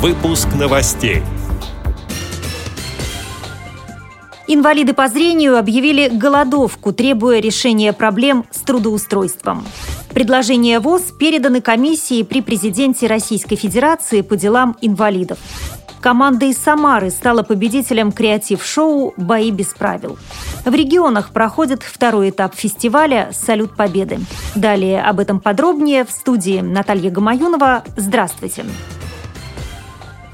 Выпуск новостей. Инвалиды по зрению объявили голодовку, требуя решения проблем с трудоустройством. Предложения ВОЗ переданы комиссии при президенте Российской Федерации по делам инвалидов. Команда из Самары стала победителем креатив-шоу «Бои без правил». В регионах проходит второй этап фестиваля «Салют Победы». Далее об этом подробнее в студии Наталья Гамаюнова. Здравствуйте. Здравствуйте.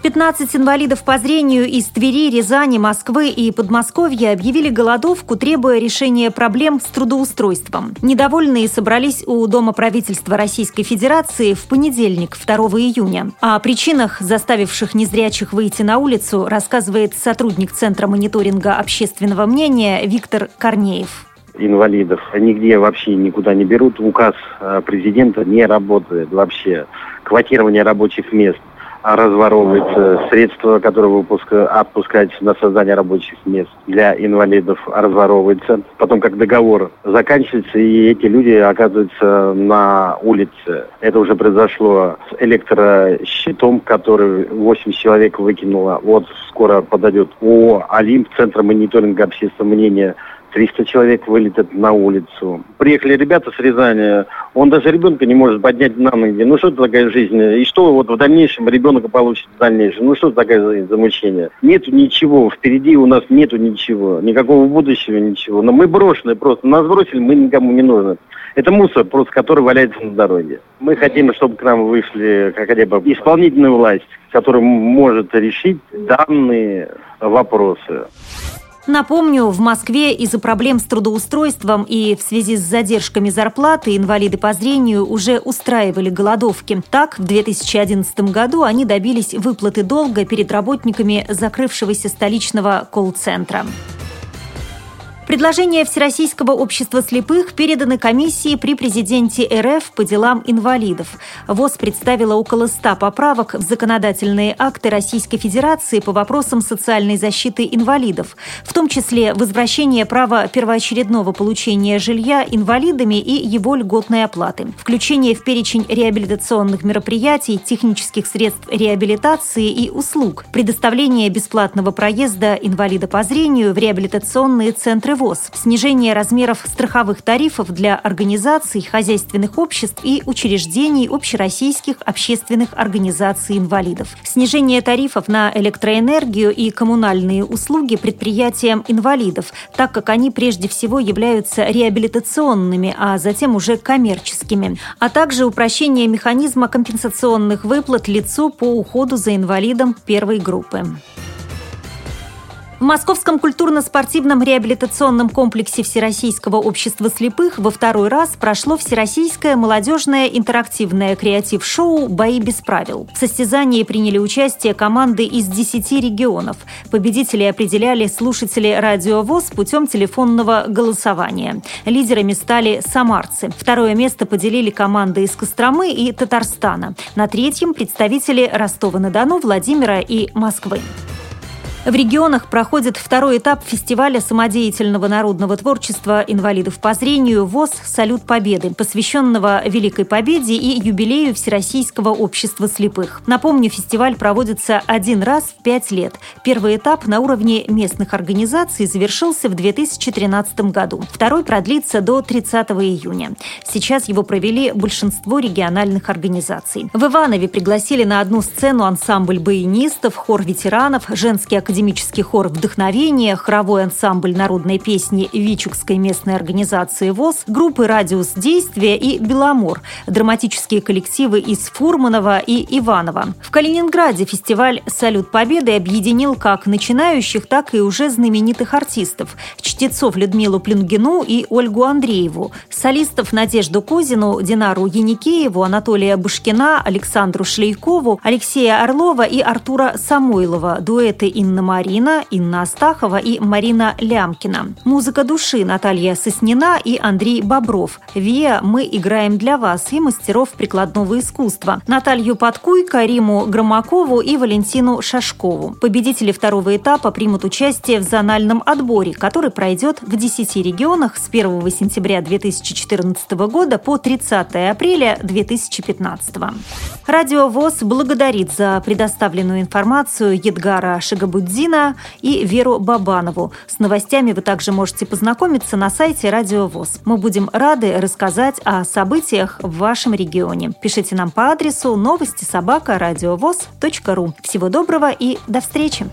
15 инвалидов по зрению из Твери, Рязани, Москвы и Подмосковья объявили голодовку, требуя решения проблем с трудоустройством. Недовольные собрались у Дома правительства Российской Федерации в понедельник, 2 июня. О причинах, заставивших незрячих выйти на улицу, рассказывает сотрудник Центра мониторинга общественного мнения Виктор Корнеев инвалидов нигде вообще никуда не берут. Указ э, президента не работает вообще. Квотирование рабочих мест – разворовывается, средства, которые выпуска, отпускаются на создание рабочих мест для инвалидов, разворовывается. Потом, как договор заканчивается, и эти люди оказываются на улице. Это уже произошло с электрощитом, который 8 человек выкинуло. Вот скоро подойдет ООО «Олимп», Центр мониторинга общественного мнения 300 человек вылетят на улицу. Приехали ребята с Рязани, он даже ребенка не может поднять на ноги. Ну что это такая жизнь? И что вот в дальнейшем ребенок получит в дальнейшем? Ну что это такое замучение? Нету ничего, впереди у нас нету ничего, никакого будущего ничего. Но мы брошены просто, нас бросили, мы никому не нужны. Это мусор, просто который валяется на дороге. Мы хотим, чтобы к нам вышли хотя бы исполнительная власть, которая может решить данные вопросы. Напомню, в Москве из-за проблем с трудоустройством и в связи с задержками зарплаты инвалиды по зрению уже устраивали голодовки. Так, в 2011 году они добились выплаты долга перед работниками закрывшегося столичного колл-центра. Предложения Всероссийского общества слепых переданы комиссии при президенте РФ по делам инвалидов. ВОЗ представила около 100 поправок в законодательные акты Российской Федерации по вопросам социальной защиты инвалидов, в том числе возвращение права первоочередного получения жилья инвалидами и его льготной оплаты, включение в перечень реабилитационных мероприятий, технических средств реабилитации и услуг, предоставление бесплатного проезда инвалида по зрению в реабилитационные центры ВОЗ, снижение размеров страховых тарифов для организаций, хозяйственных обществ и учреждений общероссийских общественных организаций инвалидов, снижение тарифов на электроэнергию и коммунальные услуги предприятиям инвалидов, так как они прежде всего являются реабилитационными, а затем уже коммерческими, а также упрощение механизма компенсационных выплат лицу по уходу за инвалидом первой группы. В Московском культурно-спортивном реабилитационном комплексе Всероссийского общества слепых во второй раз прошло Всероссийское молодежное интерактивное креатив-шоу «Бои без правил». В состязании приняли участие команды из 10 регионов. Победители определяли слушатели радиовоз путем телефонного голосования. Лидерами стали самарцы. Второе место поделили команды из Костромы и Татарстана. На третьем – представители Ростова-на-Дону, Владимира и Москвы. В регионах проходит второй этап фестиваля самодеятельного народного творчества инвалидов по зрению ВОЗ «Салют Победы», посвященного Великой Победе и юбилею Всероссийского общества слепых. Напомню, фестиваль проводится один раз в пять лет. Первый этап на уровне местных организаций завершился в 2013 году. Второй продлится до 30 июня. Сейчас его провели большинство региональных организаций. В Иванове пригласили на одну сцену ансамбль баянистов, хор ветеранов, женский академический академический хор «Вдохновение», хоровой ансамбль народной песни Вичукской местной организации ВОЗ, группы «Радиус действия» и «Беломор», драматические коллективы из Фурманова и Иванова. В Калининграде фестиваль «Салют Победы» объединил как начинающих, так и уже знаменитых артистов – чтецов Людмилу Плюнгину и Ольгу Андрееву, солистов Надежду Козину, Динару Яникееву, Анатолия Бушкина, Александру Шлейкову, Алексея Орлова и Артура Самойлова, дуэты Инна Марина, Инна Астахова и Марина Лямкина. Музыка души Наталья Соснина и Андрей Бобров. Виа «Мы играем для вас» и мастеров прикладного искусства. Наталью Подкуйко, Риму Громакову и Валентину Шашкову. Победители второго этапа примут участие в зональном отборе, который пройдет в 10 регионах с 1 сентября 2014 года по 30 апреля 2015. Радио ВОЗ благодарит за предоставленную информацию Едгара Шагабуддина и Веру Бабанову. С новостями вы также можете познакомиться на сайте Радио ВОЗ. Мы будем рады рассказать о событиях в вашем регионе. Пишите нам по адресу новости собака ру. Всего доброго и до встречи!